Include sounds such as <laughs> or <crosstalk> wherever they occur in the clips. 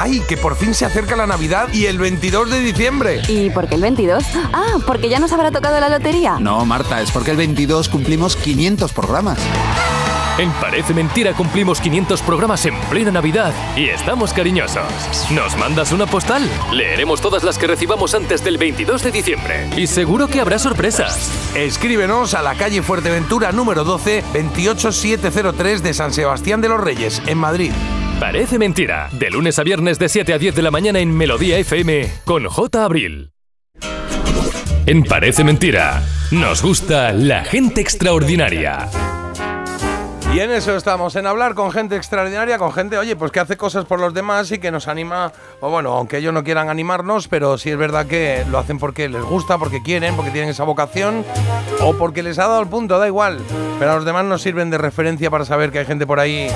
¡Ay, que por fin se acerca la Navidad y el 22 de diciembre! ¿Y por qué el 22? Ah, porque ya nos habrá tocado la lotería. No, Marta, es porque el 22 cumplimos 500 programas. En Parece Mentira cumplimos 500 programas en plena Navidad y estamos cariñosos. ¿Nos mandas una postal? Leeremos todas las que recibamos antes del 22 de diciembre. Y seguro que habrá sorpresas. Escríbenos a la calle Fuerteventura número 12, 28703 de San Sebastián de los Reyes, en Madrid. Parece Mentira, de lunes a viernes de 7 a 10 de la mañana en Melodía FM con J. Abril. En Parece Mentira, nos gusta la gente extraordinaria. Y en eso estamos, en hablar con gente extraordinaria, con gente, oye, pues que hace cosas por los demás y que nos anima, o bueno, aunque ellos no quieran animarnos, pero sí es verdad que lo hacen porque les gusta, porque quieren, porque tienen esa vocación, o porque les ha dado el punto, da igual. Pero a los demás nos sirven de referencia para saber que hay gente por ahí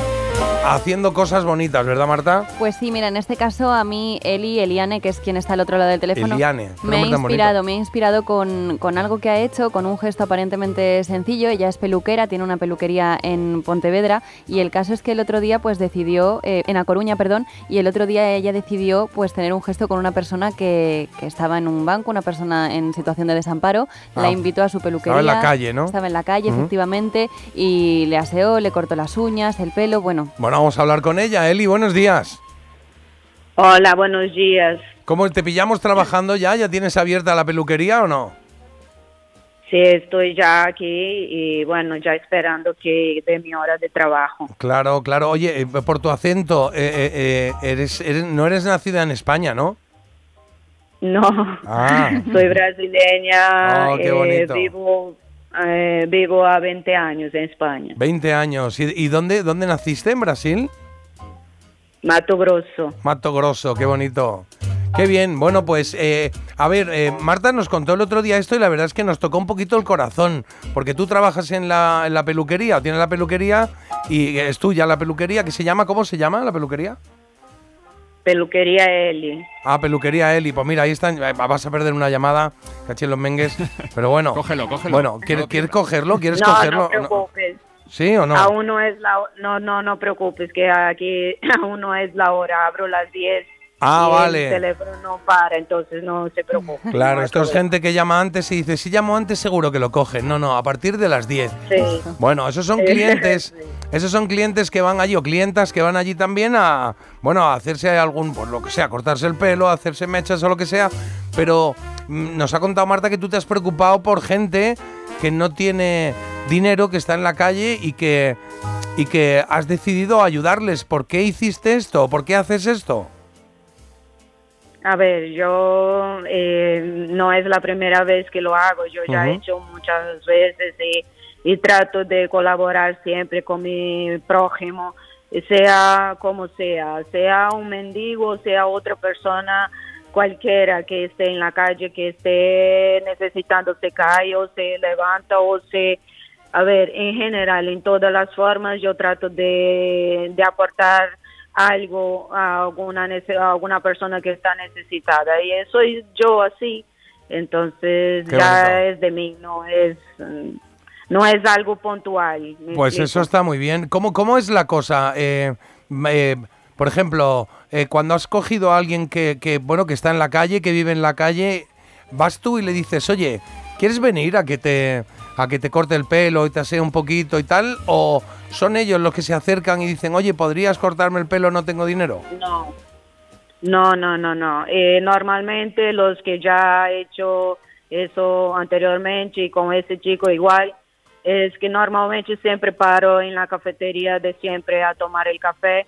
haciendo cosas bonitas, ¿verdad, Marta? Pues sí, mira, en este caso a mí, Eli, Eliane, que es quien está al otro lado del teléfono, Eliane, me ha inspirado, me ha inspirado con, con algo que ha hecho, con un gesto aparentemente sencillo. Ella es peluquera, tiene una peluquería en Pontevedra y el caso es que el otro día pues decidió, eh, en A Coruña, perdón, y el otro día ella decidió pues tener un gesto con una persona que, que estaba en un banco, una persona en situación de desamparo, Ah, la invitó a su peluquería. estaba en la calle, ¿no? Estaba en la calle, efectivamente, y le aseó, le cortó las uñas, el pelo, bueno, Bueno, vamos a hablar con ella. Eli, buenos días. Hola, buenos días. ¿Cómo te pillamos trabajando ya? ¿Ya tienes abierta la peluquería o no? Sí, estoy ya aquí y bueno, ya esperando que dé mi hora de trabajo. Claro, claro. Oye, eh, por tu acento, eh, eh, eh, eres, eres- no eres nacida en España, ¿no? No, Ah. <laughs> soy brasileña, Oh, qué eh, vivo, eh, vivo a 20 años en España. 20 años. ¿Y, y dónde, dónde naciste? ¿En Brasil? Mato Grosso. Mato Grosso, qué bonito. Qué bien. Bueno, pues, eh, a ver, eh, Marta nos contó el otro día esto y la verdad es que nos tocó un poquito el corazón. Porque tú trabajas en la, en la peluquería, o tienes la peluquería y es tuya la peluquería, que se llama, ¿cómo se llama la peluquería? Peluquería Eli. Ah, peluquería Eli. Pues mira, ahí están. eh, Vas a perder una llamada, caché los mengues. Pero bueno. <laughs> Cógelo, cógelo. Bueno, ¿quieres, No, ¿quieres cogerlo? ¿Quieres No, cogerlo? no preocupes. ¿Sí o no? Aún no es la no no no preocupes que aquí <laughs> aún no es la hora, abro las 10. Ah, y vale. El teléfono no para, entonces no se preocupe. Claro, no esto es gente que llama antes y dice, si llamo antes seguro que lo cogen. No, no, a partir de las 10. Sí. Bueno, esos son clientes, <laughs> esos son clientes que van allí o clientas que van allí también a, bueno, a hacerse algún, pues lo que sea, cortarse el pelo, a hacerse mechas o lo que sea. Pero mm, nos ha contado Marta que tú te has preocupado por gente que no tiene dinero, que está en la calle y que, y que has decidido ayudarles. ¿Por qué hiciste esto? ¿Por qué haces esto? A ver, yo eh, no es la primera vez que lo hago, yo ya he hecho muchas veces y, y trato de colaborar siempre con mi prójimo, sea como sea, sea un mendigo, sea otra persona cualquiera que esté en la calle, que esté necesitando se cae o se levanta o se... A ver, en general, en todas las formas yo trato de, de aportar algo a alguna, nece- a alguna persona que está necesitada. Y eso soy yo así. Entonces Qué ya bonito. es de mí, no es, no es algo puntual. ¿me Pues explico? eso está muy bien. ¿Cómo, cómo es la cosa? Eh, eh, por ejemplo, eh, cuando has cogido a alguien que, que, bueno, que está en la calle, que vive en la calle, vas tú y le dices, oye, ¿quieres venir a que te a que te corte el pelo y te asee un poquito y tal? ¿O son ellos los que se acercan y dicen, oye, ¿podrías cortarme el pelo? No tengo dinero. No, no, no, no, no. Eh, normalmente los que ya he hecho eso anteriormente y con ese chico igual, es que normalmente siempre paro en la cafetería de siempre a tomar el café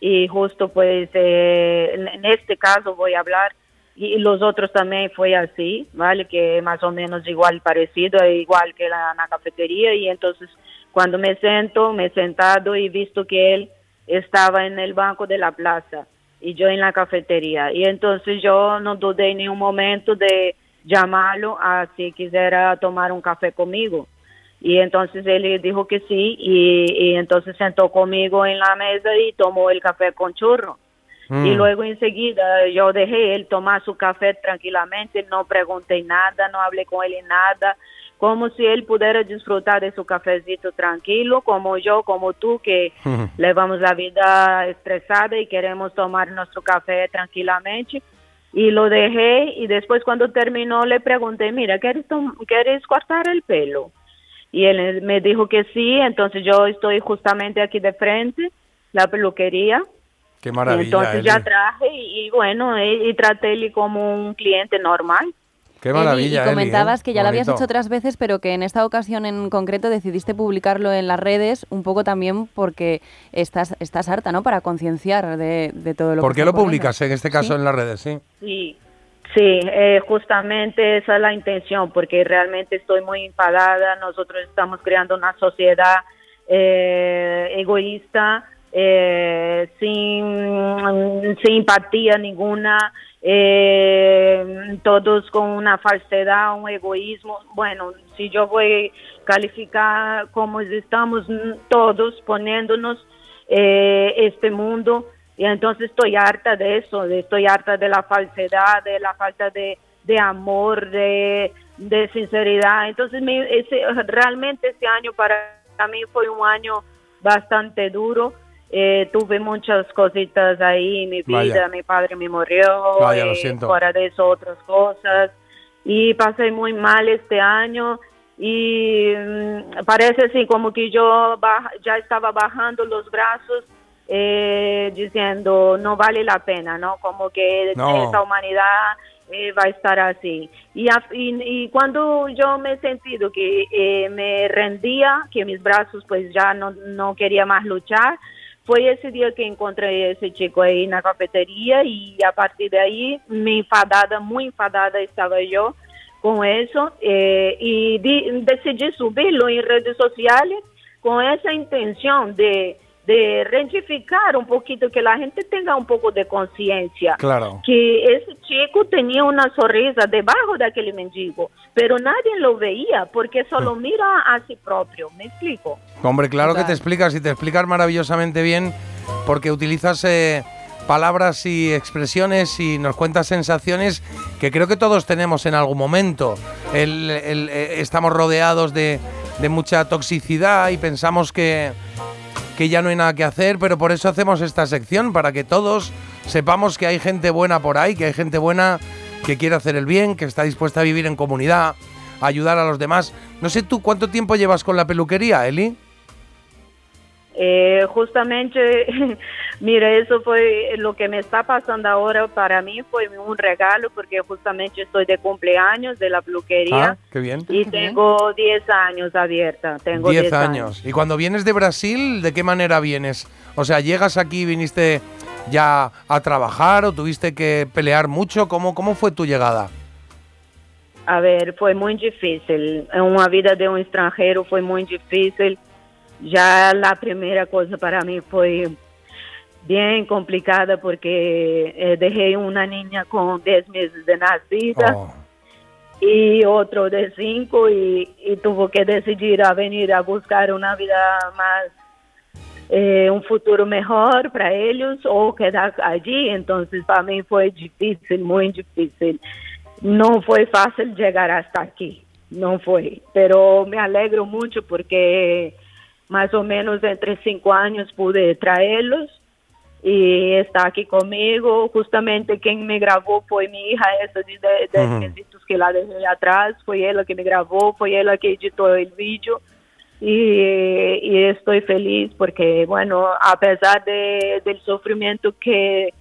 y justo pues eh, en, este caso voy a hablar y los otros también fue así, ¿vale? Que más o menos igual parecido, igual que la, la cafetería y entonces cuando me siento, me he sentado y visto que él estaba en el banco de la plaza y yo en la cafetería. Y entonces yo no dudé en ningún momento de llamarlo a si quisiera tomar un café conmigo. Y entonces él dijo que sí y entonces sentó conmigo en la mesa y tomó el café con churro. Mm. Y luego enseguida yo dejé él tomar su café tranquilamente, no pregunté nada, no hablé con él en nada, como si él pudiera disfrutar de su cafecito tranquilo, como yo, como tú, que <laughs> llevamos la vida estresada y queremos tomar nuestro café tranquilamente. Y lo dejé y después cuando terminó le pregunté, mira, ¿quieres, ¿quieres cortar el pelo? Y él me dijo que sí, entonces yo estoy justamente aquí de frente, la peluquería. Qué maravilla. Entonces ya traje y, bueno, y, y traté como un cliente normal. Qué maravilla. y comentabas ¿eh? que ya lo habías hecho otras veces, pero que en esta ocasión en concreto decidiste publicarlo en las redes, un poco también porque estás, estás harta, ¿no? Para concienciar de, todo lo ¿Por que qué lo publicas en este caso en las redes? Sí. Sí, sí eh, justamente esa es la intención, porque realmente estoy muy enfadada. Nosotros estamos creando una sociedad eh, egoísta, sin, sin empatía ninguna eh, todos con una falsedad, un egoísmo. Bueno, si yo voy a calificar como estamos todos poniéndonos eh, este mundo, y entonces estoy harta de eso, estoy harta de la falsedad, de la falta de, de amor, de, de sinceridad. Entonces, ese, realmente este año para mí fue un año bastante duro eh, tuve muchas cositas ahí mi vida, mi padre me murió, Vaya, eh, fuera de eso otras cosas y pasé muy mal este año y mm, parece así como que yo ya estaba bajando los brazos eh, diciendo no vale la pena, ¿no? Como que esta humanidad eh, va a estar así. Y, y, cuando yo me he sentido que me rendía, que mis brazos pues ya no, no quería más luchar, fue ese día que encontré ese chico ahí en la cafetería y a partir de ahí, me enfadada, muy enfadada estaba yo con eso eh, decidí subirlo en redes sociales con esa intención de de rectificar un poquito, que la gente tenga un poco de conciencia. Claro. Que ese chico tenía una sonrisa debajo de aquel mendigo, pero nadie lo veía porque solo mm. mira a sí propio. ¿Me explico? Hombre, claro que te explicas y te explicas maravillosamente bien porque utilizas eh, palabras y expresiones y nos cuentas sensaciones que creo que todos tenemos en algún momento. Eh, estamos rodeados de, de mucha toxicidad y pensamos que que ya no hay nada que hacer, pero por eso hacemos esta sección, para que todos sepamos que hay gente buena por ahí, que hay gente buena que quiere hacer el bien, que está dispuesta a vivir en comunidad, a ayudar a los demás. No sé tú, ¿cuánto tiempo llevas con la peluquería, Eli? Eh, justamente, <laughs> mira, eso fue lo que me está pasando ahora. Para mí fue un regalo porque justamente estoy de cumpleaños de la peluquería. Ah, qué bien. Y tengo 10 años abierta. Tengo 10 años. Y cuando vienes de Brasil, ¿de qué manera vienes? O sea, ¿llegas aquí, viniste ya a trabajar o tuviste que pelear mucho? ¿Cómo, cómo fue tu llegada? A ver, fue muy difícil. En una vida de un extranjero fue muy difícil ya la primera cosa para mí fue bien complicada porque eh, dejé una niña con 10 meses de nacida oh. y otro de 5 y, y, tuvo que decidir a venir a buscar una vida más, eh, un futuro mejor para ellos o quedar allí. Entonces para mí fue difícil, muy difícil. No fue fácil llegar hasta aquí, no fue, pero me alegro mucho porque más o menos entre cinco años pude traerlos y está aquí conmigo. Justamente quien me grabó fue mi hija, esa de 10 que la dejé atrás, fue ella que me grabó, fue ella que editó el vídeo. Y, estoy feliz porque, bueno, a pesar de, del sufrimiento que,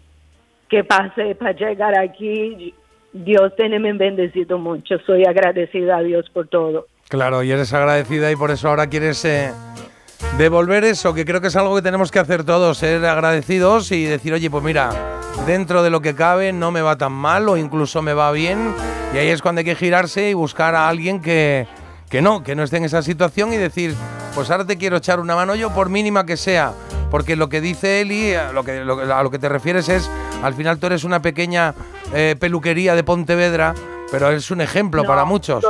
que pasé para llegar aquí, Dios tiene me bendecido mucho. Soy agradecida a Dios por todo. Claro, y eres agradecida y por eso ahora quieres... Eh devolver eso, que creo que es algo que tenemos que hacer todos, ser agradecidos y decir, oye, pues mira, dentro de lo que cabe no me va tan mal o incluso me va bien. Y ahí es cuando hay que girarse y buscar a alguien que, que no, que no esté en esa situación y decir, pues ahora te quiero echar una mano yo por mínima que sea. Porque lo que dice Eli, lo que, a lo que te refieres es, al final tú eres una pequeña eh, peluquería de Pontevedra, pero es un ejemplo para muchos.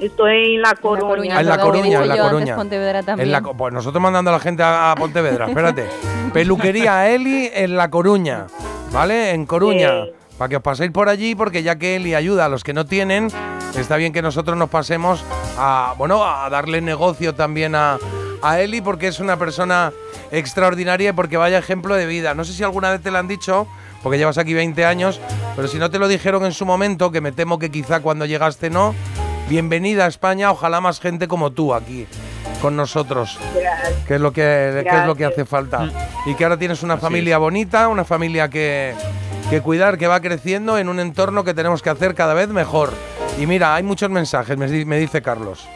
Estoy en La Coruña. en La Coruña, en La Coruña. Pontevedra también. pues nosotros mandando a la gente a, Pontevedra, espérate. <laughs> Peluquería Eli en La Coruña, ¿vale? En Coruña. Para que os paséis por allí, porque ya que Eli ayuda a los que no tienen, está bien que nosotros nos pasemos a, bueno, a darle negocio también a, a Eli porque es una persona extraordinaria y porque vaya ejemplo de vida. No sé si alguna vez te lo han dicho, porque llevas aquí 20 años, pero si no te lo dijeron en su momento, que me temo que quizá cuando llegaste no, bienvenida a España, ojalá más gente como tú aquí con nosotros, que es lo que, que es lo que hace falta. Y que ahora tienes una familia bonita, una familia que, que cuidar, que va creciendo en un entorno que tenemos que hacer cada vez mejor. Y mira, hay muchos mensajes, me dice Carlos.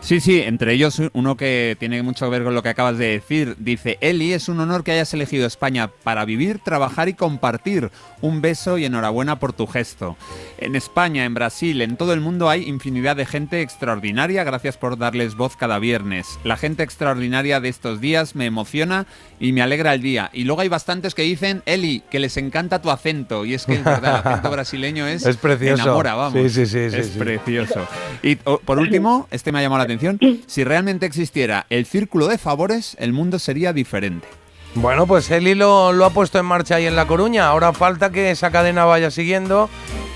Sí, sí, entre ellos uno que tiene mucho que ver con lo que acabas de decir. Dice, Eli, es un honor que hayas elegido España para vivir, trabajar y compartir. Un beso y enhorabuena por tu gesto. En España, en Brasil, en todo el mundo hay infinidad de gente extraordinaria. Gracias por darles voz cada viernes. La gente extraordinaria de estos días me emociona y me alegra el día. Y luego hay bastantes que dicen, Eli, que les encanta tu acento. Y es que es verdad, el <laughs> acento brasileño es... Es precioso. Enamora, vamos. Sí, sí, sí, sí, Es sí. precioso. Y o, por <laughs> último, este me ha llamado la atención, si realmente existiera el círculo de favores, el mundo sería diferente. Bueno, pues Eli lo, lo ha puesto en marcha ahí en La Coruña. Ahora falta que esa cadena vaya siguiendo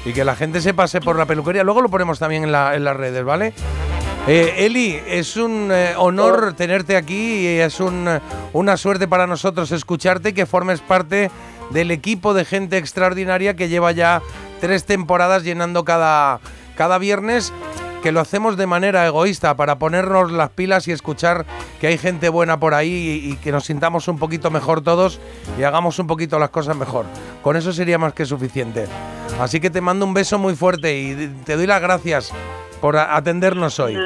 y que la gente se pase por la peluquería. Luego lo ponemos también en, la- en las redes, ¿vale? Eh, Eli, es un eh, honor tenerte aquí y es un, una suerte para nosotros escucharte y que formes parte del equipo de gente extraordinaria que lleva ya tres temporadas llenando cada, cada viernes que lo hacemos de manera egoísta para ponernos las pilas y escuchar que hay gente buena por ahí y, y que nos sintamos un poquito mejor todos y hagamos un poquito las cosas mejor. Con eso sería más que suficiente. Así que te mando un beso muy fuerte y te doy las gracias por atendernos hoy.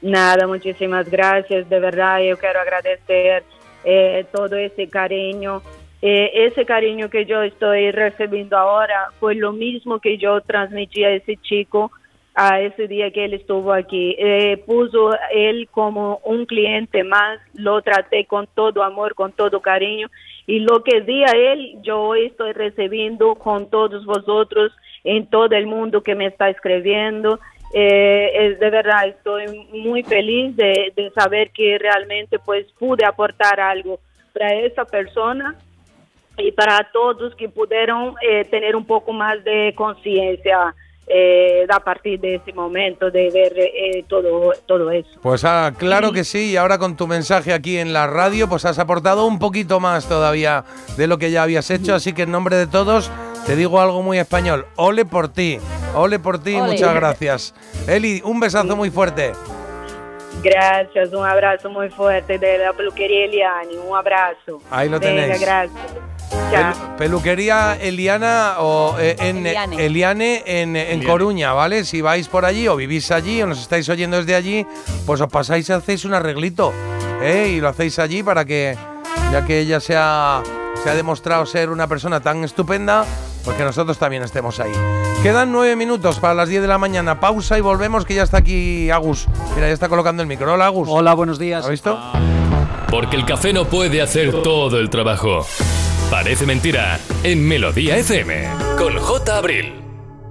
Nada, muchísimas gracias. De verdad, yo quiero agradecer eh, todo ese cariño. Eh, ese cariño que yo estoy recibiendo ahora fue lo mismo que yo transmití a ese chico a ese día que él estuvo aquí. Eh, puso él como un cliente más, lo traté con todo amor, con todo cariño y lo que di a él yo hoy estoy recibiendo con todos vosotros en todo el mundo que me está escribiendo. Eh, es de verdad estoy muy feliz de, saber que realmente pues pude aportar algo para esa persona y para todos que pudieron eh, tener un poco más de conciencia eh, a partir de ese momento de ver eh, todo todo eso. Pues ah, claro que sí, y ahora con tu mensaje aquí en la radio, pues has aportado un poquito más todavía de lo que ya habías hecho, así que en nombre de todos te digo algo muy español, ole por ti, ole por ti, Ole. muchas <laughs> gracias. Eli, un besazo muy fuerte. Gracias, un abrazo muy fuerte de la peluquería Eliani, un abrazo. Ahí lo Venga, tenéis. gracias. Peluquería Eliana o eh, en Eliane. Eliane en, en Coruña, ¿vale? Si vais por allí o vivís allí o nos estáis oyendo desde allí, pues os pasáis y hacéis un arreglito, ¿eh? Y lo hacéis allí para que, ya que ella se ha, se ha demostrado ser una persona tan estupenda, pues que nosotros también estemos ahí. Quedan nueve minutos para las 10 de la mañana. Pausa y volvemos, que ya está aquí Agus. Mira, ya está colocando el micro. Hola, Agus. Hola, buenos días. ¿Has visto? Porque el café no puede hacer todo el trabajo. Parece mentira en Melodía FM con J. Abril.